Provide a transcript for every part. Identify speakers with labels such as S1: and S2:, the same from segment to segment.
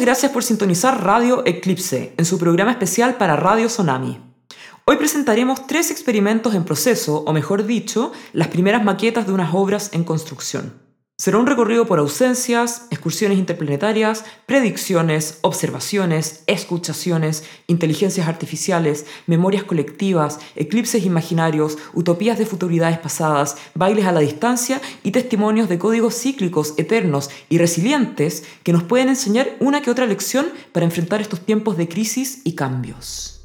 S1: Muchas gracias por sintonizar Radio Eclipse en su programa especial para Radio Tsunami. Hoy presentaremos tres experimentos en proceso, o mejor dicho, las primeras maquetas de unas obras en construcción. Será un recorrido por ausencias, excursiones interplanetarias, predicciones, observaciones, escuchaciones, inteligencias artificiales, memorias colectivas, eclipses imaginarios, utopías de futuridades pasadas, bailes a la distancia y testimonios de códigos cíclicos, eternos y resilientes que nos pueden enseñar una que otra lección para enfrentar estos tiempos de crisis y cambios.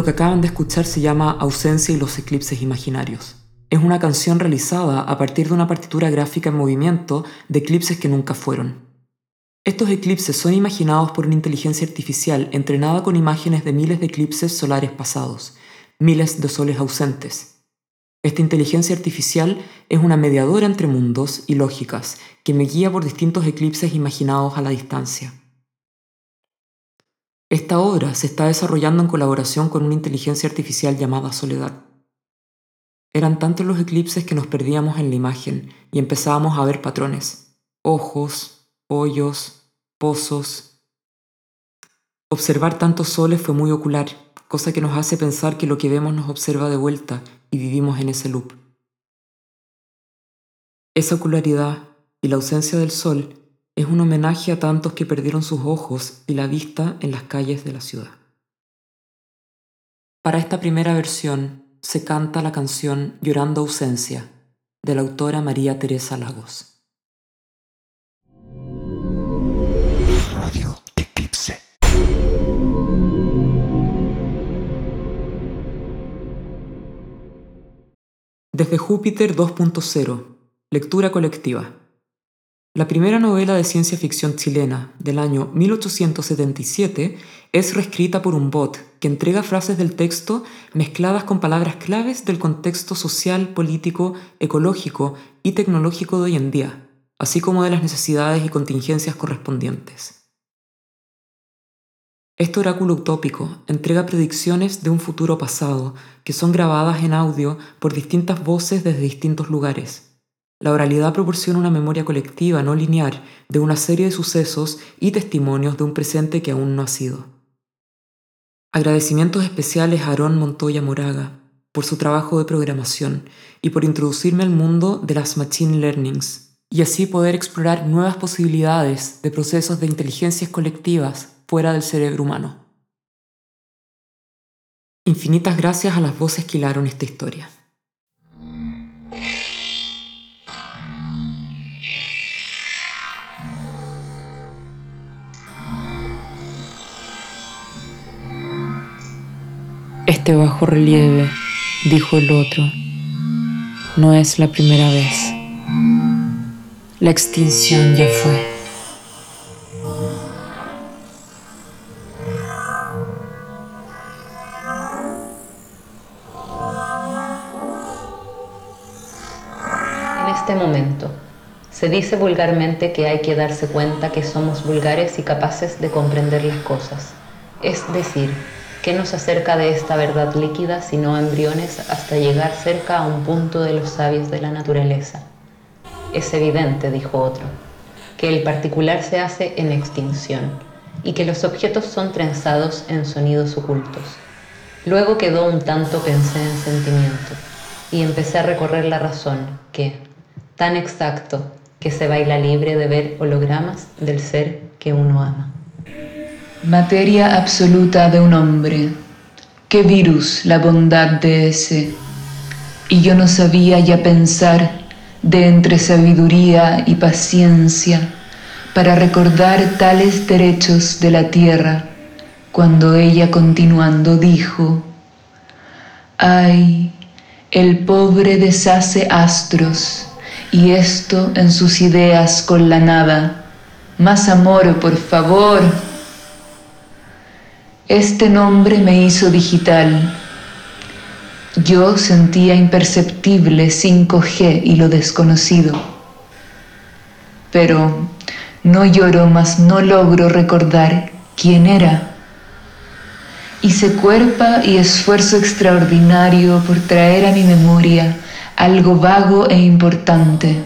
S1: Lo que acaban de escuchar se llama Ausencia y los eclipses imaginarios. Es una canción realizada a partir de una partitura gráfica en movimiento de eclipses que nunca fueron. Estos eclipses son imaginados por una inteligencia artificial entrenada con imágenes de miles de eclipses solares pasados, miles de soles ausentes. Esta inteligencia artificial es una mediadora entre mundos y lógicas que me guía por distintos eclipses imaginados a la distancia. Esta obra se está desarrollando en colaboración con una inteligencia artificial llamada Soledad. Eran tantos los eclipses que nos perdíamos en la imagen y empezábamos a ver patrones, ojos, hoyos, pozos. Observar tantos soles fue muy ocular, cosa que nos hace pensar que lo que vemos nos observa de vuelta y vivimos en ese loop. Esa ocularidad y la ausencia del sol es un homenaje a tantos que perdieron sus ojos y la vista en las calles de la ciudad. Para esta primera versión se canta la canción Llorando ausencia de la autora María Teresa Lagos. Radio Eclipse. Desde Júpiter 2.0, lectura colectiva. La primera novela de ciencia ficción chilena del año 1877 es reescrita por un bot que entrega frases del texto mezcladas con palabras claves del contexto social, político, ecológico y tecnológico de hoy en día, así como de las necesidades y contingencias correspondientes. Este oráculo utópico entrega predicciones de un futuro pasado que son grabadas en audio por distintas voces desde distintos lugares la oralidad proporciona una memoria colectiva no lineal de una serie de sucesos y testimonios de un presente que aún no ha sido. Agradecimientos especiales a Aarón Montoya Moraga por su trabajo de programación y por introducirme al mundo de las Machine Learnings y así poder explorar nuevas posibilidades de procesos de inteligencias colectivas fuera del cerebro humano. Infinitas gracias a las voces que hilaron esta historia. Este bajo relieve, dijo el otro, no es la primera vez. La extinción ya fue.
S2: En este momento, se dice vulgarmente que hay que darse cuenta que somos vulgares y capaces de comprender las cosas. Es decir, ¿Qué nos acerca de esta verdad líquida sino embriones hasta llegar cerca a un punto de los sabios de la naturaleza? Es evidente, dijo otro, que el particular se hace en extinción y que los objetos son trenzados en sonidos ocultos. Luego quedó un tanto pensé en sentimiento y empecé a recorrer la razón que, tan exacto, que se baila libre de ver hologramas del ser que uno ama
S3: materia absoluta de un hombre. Qué virus la bondad de ese. Y yo no sabía ya pensar de entre sabiduría y paciencia para recordar tales derechos de la tierra, cuando ella continuando dijo, ay, el pobre deshace astros, y esto en sus ideas con la nada. Más amor, por favor. Este nombre me hizo digital. Yo sentía imperceptible 5G y lo desconocido. Pero no lloro, mas no logro recordar quién era. Hice cuerpa y esfuerzo extraordinario por traer a mi memoria algo vago e importante,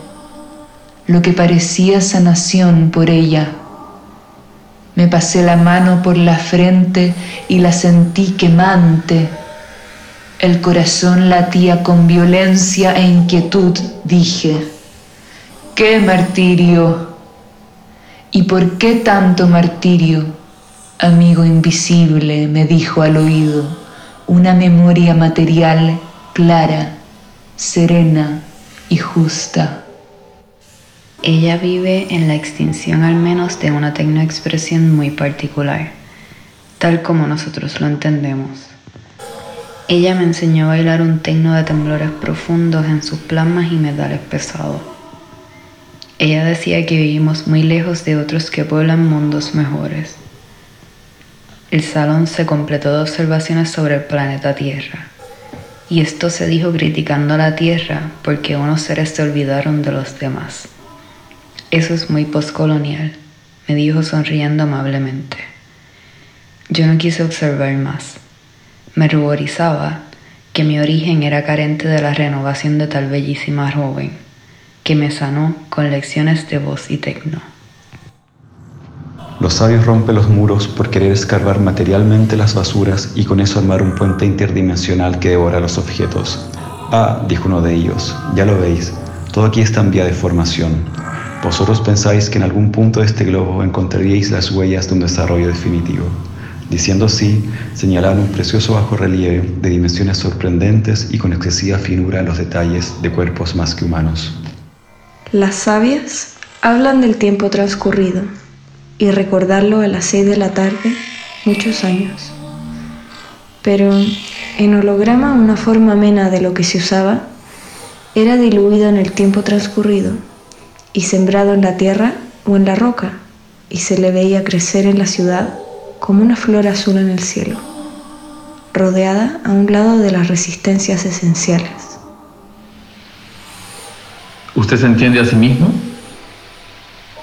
S3: lo que parecía sanación por ella me pasé la mano por la frente y la sentí quemante. El corazón latía con violencia e inquietud. Dije, ¿qué martirio? ¿Y por qué tanto martirio? Amigo invisible, me dijo al oído, una memoria material clara, serena y justa.
S2: Ella vive en la extinción al menos de una tecnoexpresión muy particular, tal como nosotros lo entendemos.
S4: Ella me enseñó a bailar un tecno de temblores profundos en sus plasmas y metales pesados. Ella decía que vivimos muy lejos de otros que pueblan mundos mejores. El salón se completó de observaciones sobre el planeta Tierra. Y esto se dijo criticando a la Tierra porque unos seres se olvidaron de los demás. Eso es muy postcolonial, me dijo sonriendo amablemente. Yo no quise observar más. Me ruborizaba que mi origen era carente de la renovación de tal bellísima joven, que me sanó con lecciones de voz y tecno.
S5: Los sabios rompen los muros por querer escarbar materialmente las basuras y con eso armar un puente interdimensional que devora los objetos. Ah, dijo uno de ellos, ya lo veis, todo aquí está en vía de formación. Vosotros pensáis que en algún punto de este globo encontraríais las huellas de un desarrollo definitivo. Diciendo así, señalaron un precioso bajo relieve de dimensiones sorprendentes y con excesiva finura en los detalles de cuerpos más que humanos.
S6: Las sabias hablan del tiempo transcurrido y recordarlo a las seis de la tarde muchos años. Pero en holograma una forma amena de lo que se usaba era diluido en el tiempo transcurrido y sembrado en la tierra o en la roca y se le veía crecer en la ciudad como una flor azul en el cielo, rodeada a un lado de las resistencias esenciales.
S7: ¿Usted se entiende a sí mismo?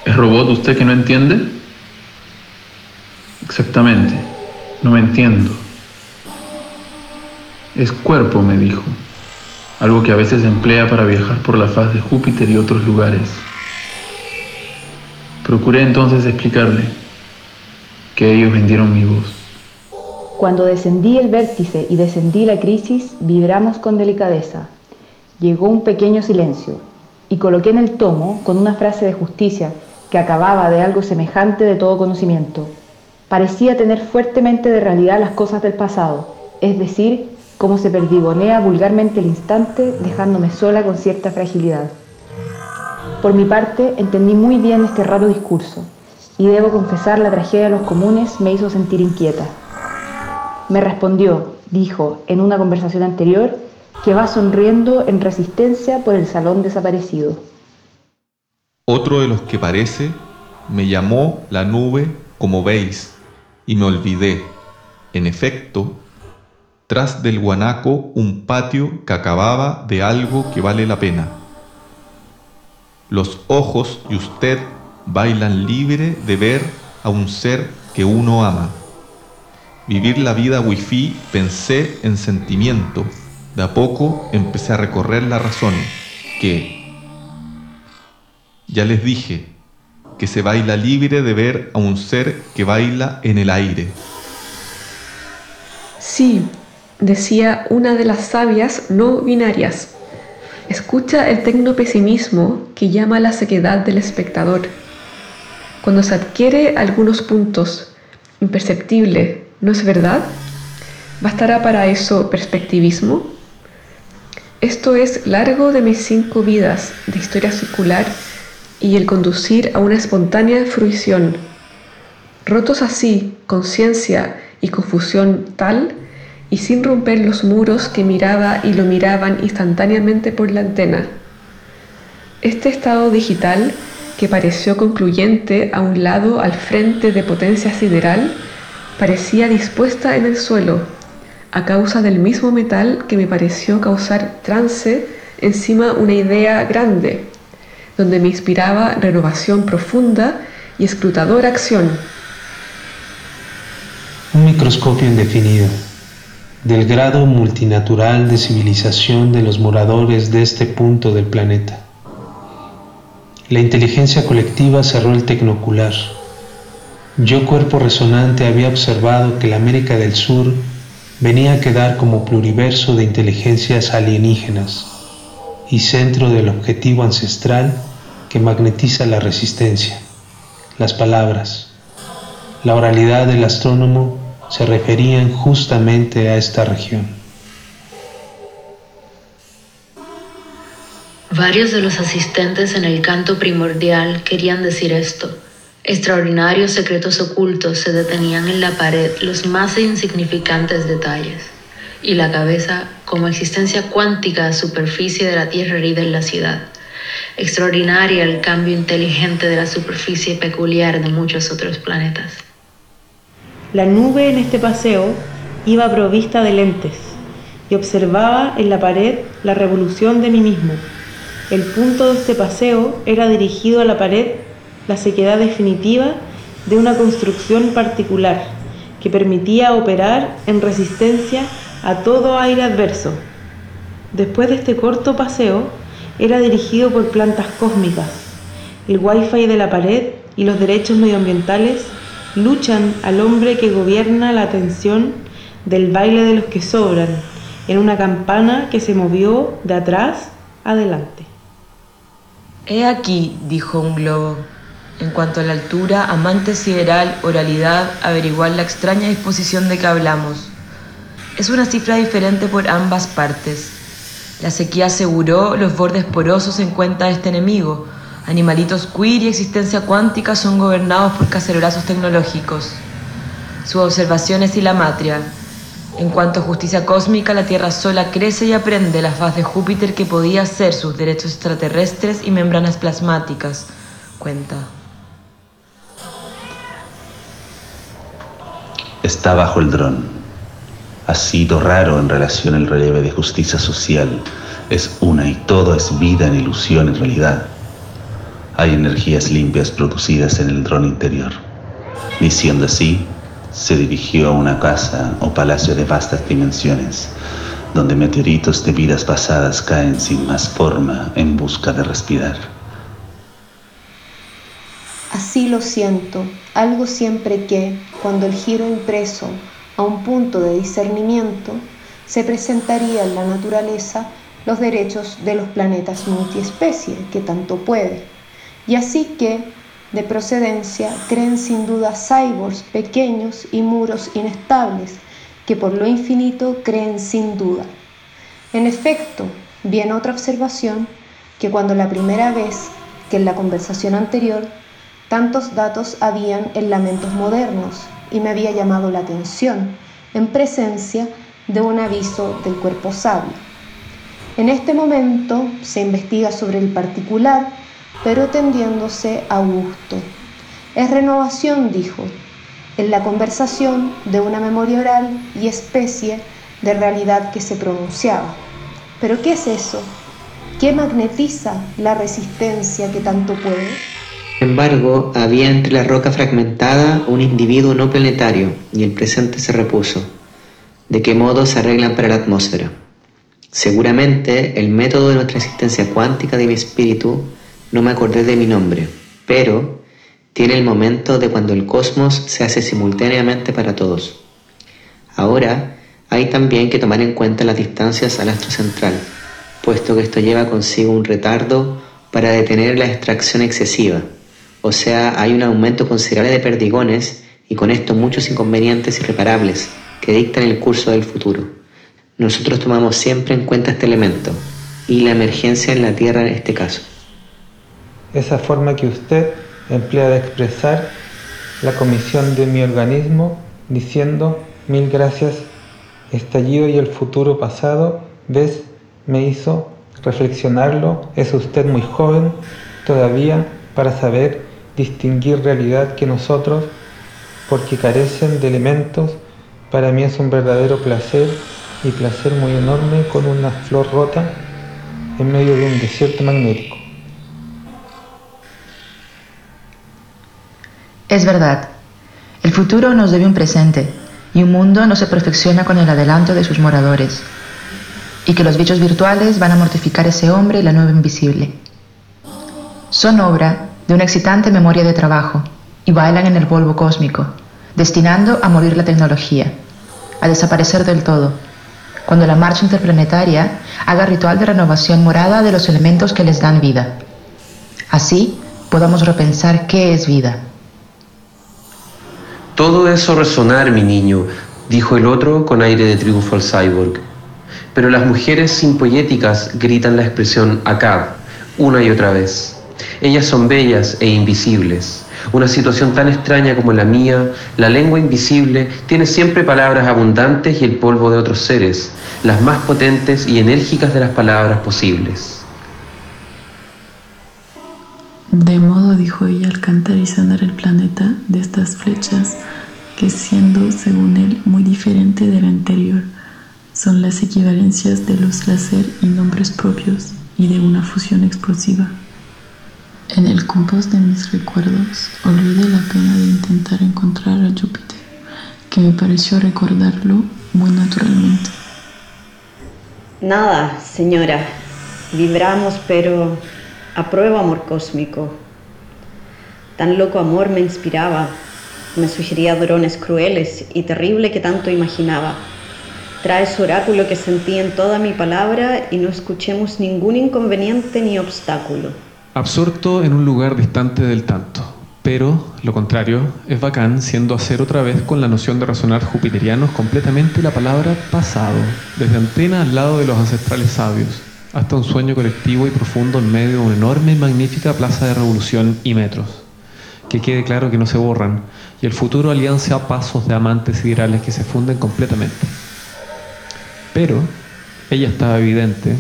S7: ¿Es robot usted que no entiende? Exactamente, no me entiendo. Es cuerpo, me dijo, algo que a veces emplea para viajar por la faz de Júpiter y otros lugares. Procuré entonces explicarle que ellos vendieron mi voz.
S8: Cuando descendí el vértice y descendí la crisis, vibramos con delicadeza. Llegó un pequeño silencio y coloqué en el tomo con una frase de justicia que acababa de algo semejante de todo conocimiento parecía tener fuertemente de realidad las cosas del pasado, es decir, cómo se perdigonea vulgarmente el instante, dejándome sola con cierta fragilidad. Por mi parte, entendí muy bien este raro discurso, y debo confesar la tragedia de los comunes me hizo sentir inquieta. Me respondió, dijo, en una conversación anterior, que va sonriendo en resistencia por el salón desaparecido.
S9: Otro de los que parece me llamó la nube como veis, y me olvidé. En efecto, tras del guanaco un patio que acababa de algo que vale la pena. Los ojos y usted bailan libre de ver a un ser que uno ama. Vivir la vida wifi pensé en sentimiento. De a poco empecé a recorrer la razón que, ya les dije, que se baila libre de ver a un ser que baila en el aire.
S10: Sí, decía una de las sabias no binarias. Escucha el tecnopesimismo que llama la sequedad del espectador. Cuando se adquiere algunos puntos, imperceptible, ¿no es verdad? ¿Bastará para eso perspectivismo? Esto es largo de mis cinco vidas de historia circular y el conducir a una espontánea fruición. Rotos así, conciencia y confusión tal, y sin romper los muros que miraba y lo miraban instantáneamente por la antena. Este estado digital, que pareció concluyente a un lado al frente de potencia sideral, parecía dispuesta en el suelo, a causa del mismo metal que me pareció causar trance encima una idea grande, donde me inspiraba renovación profunda y escrutadora acción.
S11: Un microscopio indefinido del grado multinatural de civilización de los moradores de este punto del planeta. La inteligencia colectiva cerró el tecnocular. Yo, cuerpo resonante, había observado que la América del Sur venía a quedar como pluriverso de inteligencias alienígenas y centro del objetivo ancestral que magnetiza la resistencia, las palabras. La oralidad del astrónomo se referían justamente a esta región.
S4: Varios de los asistentes en el canto primordial querían decir esto. Extraordinarios secretos ocultos se detenían en la pared los más insignificantes detalles.
S12: y la cabeza como existencia cuántica a superficie de la Tierra herida en la ciudad. Extraordinaria el cambio inteligente de la superficie peculiar de muchos otros planetas.
S13: La nube en este paseo iba provista de lentes y observaba en la pared la revolución de mí mismo. El punto de este paseo era dirigido a la pared, la sequedad definitiva de una construcción particular que permitía operar en resistencia a todo aire adverso. Después de este corto paseo, era dirigido por plantas cósmicas. El wifi de la pared y los derechos medioambientales luchan al hombre que gobierna la atención del baile de los que sobran en una campana que se movió de atrás adelante.
S14: He aquí, dijo un globo, en cuanto a la altura, amante sideral, oralidad, averiguar la extraña disposición de que hablamos. Es una cifra diferente por ambas partes. La sequía aseguró los bordes porosos en cuenta de este enemigo. Animalitos queer y existencia cuántica son gobernados por cacerolazos tecnológicos. Su observación es y la matria. En cuanto a justicia cósmica, la Tierra sola crece y aprende la faz de Júpiter que podía ser sus derechos extraterrestres y membranas plasmáticas. Cuenta.
S15: Está bajo el dron ha sido raro en relación al relieve de justicia social. Es una y todo es vida en ilusión en realidad. Hay energías limpias producidas en el dron interior. Diciendo así, se dirigió a una casa o palacio de vastas dimensiones, donde meteoritos de vidas pasadas caen sin más forma en busca de respirar.
S10: Así lo siento, algo siempre que, cuando el giro impreso a un punto de discernimiento, se presentaría en la naturaleza los derechos de los planetas multiespecie, que tanto puede. Y así que, de procedencia, creen sin duda cyborgs pequeños y muros inestables, que por lo infinito creen sin duda. En efecto, viene otra observación, que cuando la primera vez que en la conversación anterior tantos datos habían en lamentos modernos, y me había llamado la atención en presencia de un aviso del cuerpo sabio. En este momento se investiga sobre el particular, pero tendiéndose a gusto. Es renovación, dijo, en la conversación de una memoria oral y especie de realidad que se pronunciaba. ¿Pero qué es eso? ¿Qué magnetiza la resistencia que tanto puede?
S16: Sin embargo, había entre la roca fragmentada un individuo no planetario y el presente se repuso. ¿De qué modo se arreglan para la atmósfera? Seguramente el método de nuestra existencia cuántica de mi espíritu, no me acordé de mi nombre, pero tiene el momento de cuando el cosmos se hace simultáneamente para todos. Ahora hay también que tomar en cuenta las distancias al astro central, puesto que esto lleva consigo un retardo para detener la extracción excesiva o sea, hay un aumento considerable de perdigones y con esto muchos inconvenientes irreparables que dictan el curso del futuro. Nosotros tomamos siempre en cuenta este elemento y la emergencia en la Tierra en este caso.
S17: Esa forma que usted emplea de expresar la comisión de mi organismo diciendo mil gracias, estallido y el futuro pasado, ves, me hizo reflexionarlo, es usted muy joven todavía para saber distinguir realidad que nosotros, porque carecen de elementos, para mí es un verdadero placer y placer muy enorme con una flor rota en medio de un desierto magnético.
S18: Es verdad, el futuro nos debe un presente y un mundo no se perfecciona con el adelanto de sus moradores, y que los bichos virtuales van a mortificar ese hombre y la nube invisible. Son obra de una excitante memoria de trabajo y bailan en el polvo cósmico, destinando a morir la tecnología, a desaparecer del todo, cuando la marcha interplanetaria haga ritual de renovación morada de los elementos que les dan vida. Así podamos repensar qué es vida.
S19: Todo eso resonar, mi niño, dijo el otro con aire de triunfo al cyborg. Pero las mujeres simpoyéticas gritan la expresión acá una y otra vez. Ellas son bellas e invisibles. una situación tan extraña como la mía, la lengua invisible tiene siempre palabras abundantes y el polvo de otros seres, las más potentes y enérgicas de las palabras posibles.
S20: De modo, dijo ella, al cantar y sanar el planeta de estas flechas, que siendo, según él, muy diferente del anterior, son las equivalencias de los láser y nombres propios y de una fusión explosiva. En el compost de mis recuerdos olvidé la pena de intentar encontrar a Júpiter, que me pareció recordarlo muy naturalmente.
S21: Nada, señora. Vibramos, pero apruebo amor cósmico. Tan loco amor me inspiraba, me sugería drones crueles y terrible que tanto imaginaba. Trae su oráculo que sentí en toda mi palabra y no escuchemos ningún inconveniente ni obstáculo
S9: absorto en un lugar distante del tanto. Pero, lo contrario, es bacán siendo hacer otra vez con la noción de razonar jupiterianos completamente la palabra pasado, desde antena al lado de los ancestrales sabios, hasta un sueño colectivo y profundo en medio de una enorme y magnífica plaza de revolución y metros. Que quede claro que no se borran, y el futuro alianza a pasos de amantes siderales que se funden completamente. Pero, ella estaba evidente,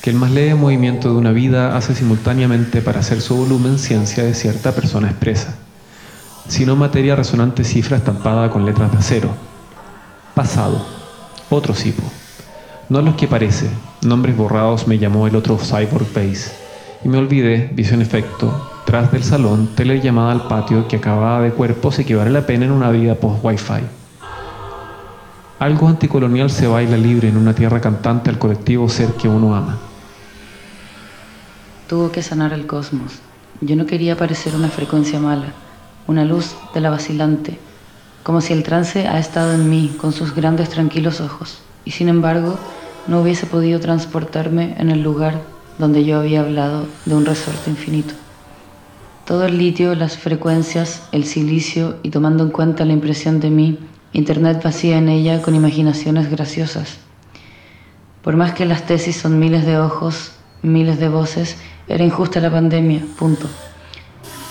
S9: que el más leve movimiento de una vida hace simultáneamente para hacer su volumen ciencia de cierta persona expresa, sino materia resonante cifra estampada con letras de acero. Pasado, otro cipo. No los que parece, nombres borrados me llamó el otro Cyborg y me olvidé, visión efecto, tras del salón, llamada al patio que acababa de cuerpos y que vale la pena en una vida post-Wi-Fi. Algo anticolonial se baila libre en una tierra cantante al colectivo ser que uno ama.
S4: Tuvo que sanar el cosmos. Yo no quería parecer una frecuencia mala, una luz de la vacilante, como si el trance ha estado en mí con sus grandes tranquilos ojos, y sin embargo no hubiese podido transportarme en el lugar donde yo había hablado de un resorte infinito. Todo el litio, las frecuencias, el silicio y tomando en cuenta la impresión de mí, Internet vacía en ella con imaginaciones graciosas. Por más que las tesis son miles de ojos, miles de voces, era injusta la pandemia, punto.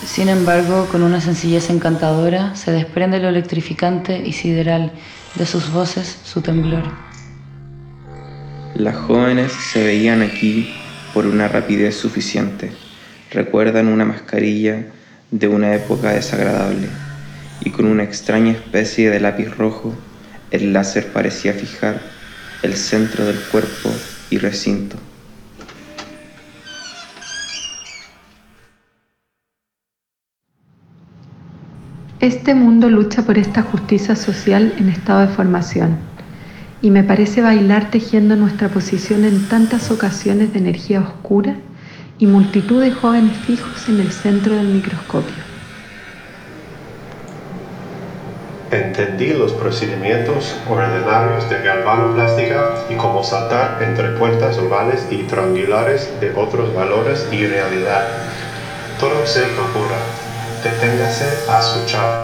S4: Sin embargo, con una sencillez encantadora, se desprende lo electrificante y sideral de sus voces, su temblor.
S22: Las jóvenes se veían aquí por una rapidez suficiente. Recuerdan una mascarilla de una época desagradable y con una extraña especie de lápiz rojo, el láser parecía fijar el centro del cuerpo y recinto.
S6: Este mundo lucha por esta justicia social en estado de formación y me parece bailar tejiendo nuestra posición en tantas ocasiones de energía oscura y multitud de jóvenes fijos en el centro del microscopio.
S23: Entendí los procedimientos ordinarios de galvanoplástica y cómo saltar entre puertas ovales y triangulares de otros valores y realidad. Todo se procura deténgase a escuchar.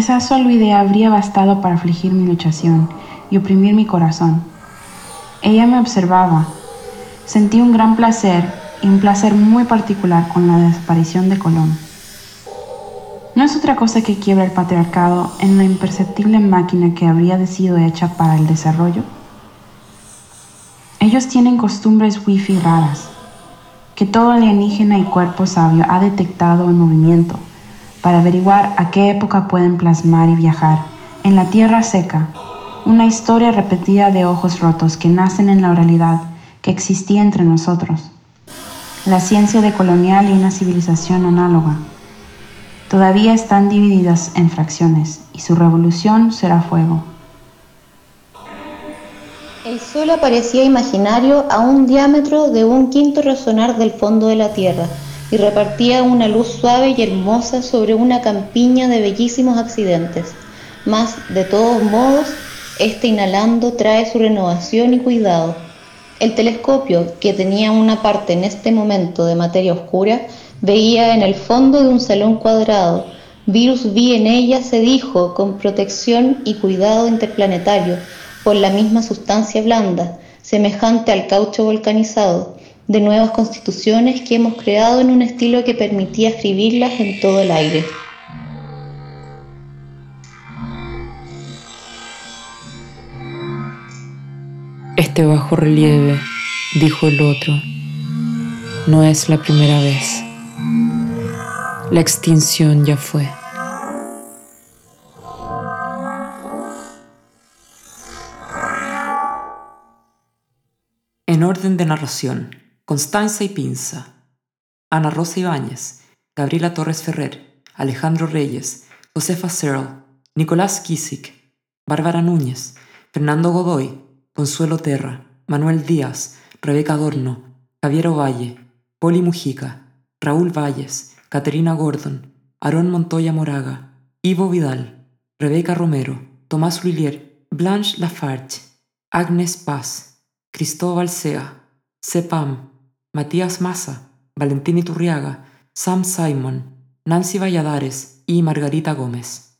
S24: Esa solo idea habría bastado para afligir mi luchación y oprimir mi corazón. Ella me observaba. Sentí un gran placer y un placer muy particular con la desaparición de Colón. No es otra cosa que quiebra el patriarcado en la imperceptible máquina que habría sido hecha para el desarrollo. Ellos tienen costumbres wifi raras, que todo alienígena y cuerpo sabio ha detectado en movimiento para averiguar a qué época pueden plasmar y viajar en la tierra seca, una historia repetida de ojos rotos que nacen en la oralidad que existía entre nosotros, la ciencia de colonial y una civilización análoga. Todavía están divididas en fracciones y su revolución será fuego.
S18: El Sol aparecía imaginario a un diámetro de un quinto resonar del fondo de la Tierra y repartía una luz suave y hermosa sobre una campiña de bellísimos accidentes. Mas, de todos modos, este inhalando trae su renovación y cuidado. El telescopio, que tenía una parte en este momento de materia oscura, veía en el fondo de un salón cuadrado. Virus vi en ella, se dijo, con protección y cuidado interplanetario, por la misma sustancia blanda, semejante al caucho volcanizado, de nuevas constituciones que hemos creado en un estilo que permitía escribirlas en todo el aire.
S1: Este bajo relieve, dijo el otro, no es la primera vez. La extinción ya fue. En orden de narración, Constanza y Pinza, Ana Rosa Ibáñez, Gabriela Torres Ferrer, Alejandro Reyes, Josefa Searle, Nicolás Kisik, Bárbara Núñez, Fernando Godoy, Consuelo Terra, Manuel Díaz, Rebeca Adorno, Javier Ovalle, Poli Mujica, Raúl Valles, Caterina Gordon, Aarón Montoya Moraga, Ivo Vidal, Rebeca Romero, Tomás Lullier, Blanche Lafarge, Agnes Paz, Cristóbal Sea, Sepam, Matías Maza, Valentín Iturriaga, Sam Simon, Nancy Valladares y Margarita Gómez.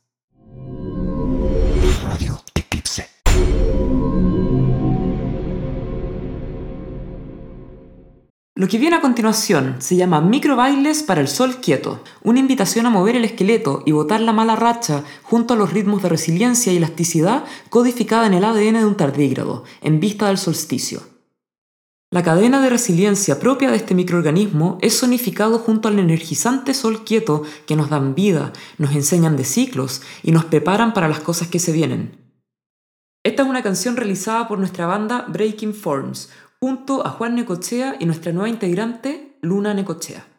S1: Lo que viene a continuación se llama Microbailes para el Sol Quieto, una invitación a mover el esqueleto y botar la mala racha junto a los ritmos de resiliencia y elasticidad codificada en el ADN de un tardígrado, en vista del solsticio. La cadena de resiliencia propia de este microorganismo es sonificado junto al energizante sol quieto que nos dan vida, nos enseñan de ciclos y nos preparan para las cosas que se vienen. Esta es una canción realizada por nuestra banda Breaking Forms, junto a Juan Necochea y nuestra nueva integrante, Luna Necochea.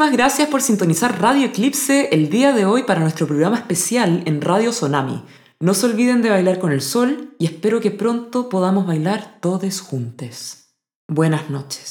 S1: Muchísimas gracias por sintonizar Radio Eclipse el día de hoy para nuestro programa especial en Radio Sonami. No se olviden de bailar con el sol y espero que pronto podamos bailar todos juntos. Buenas noches.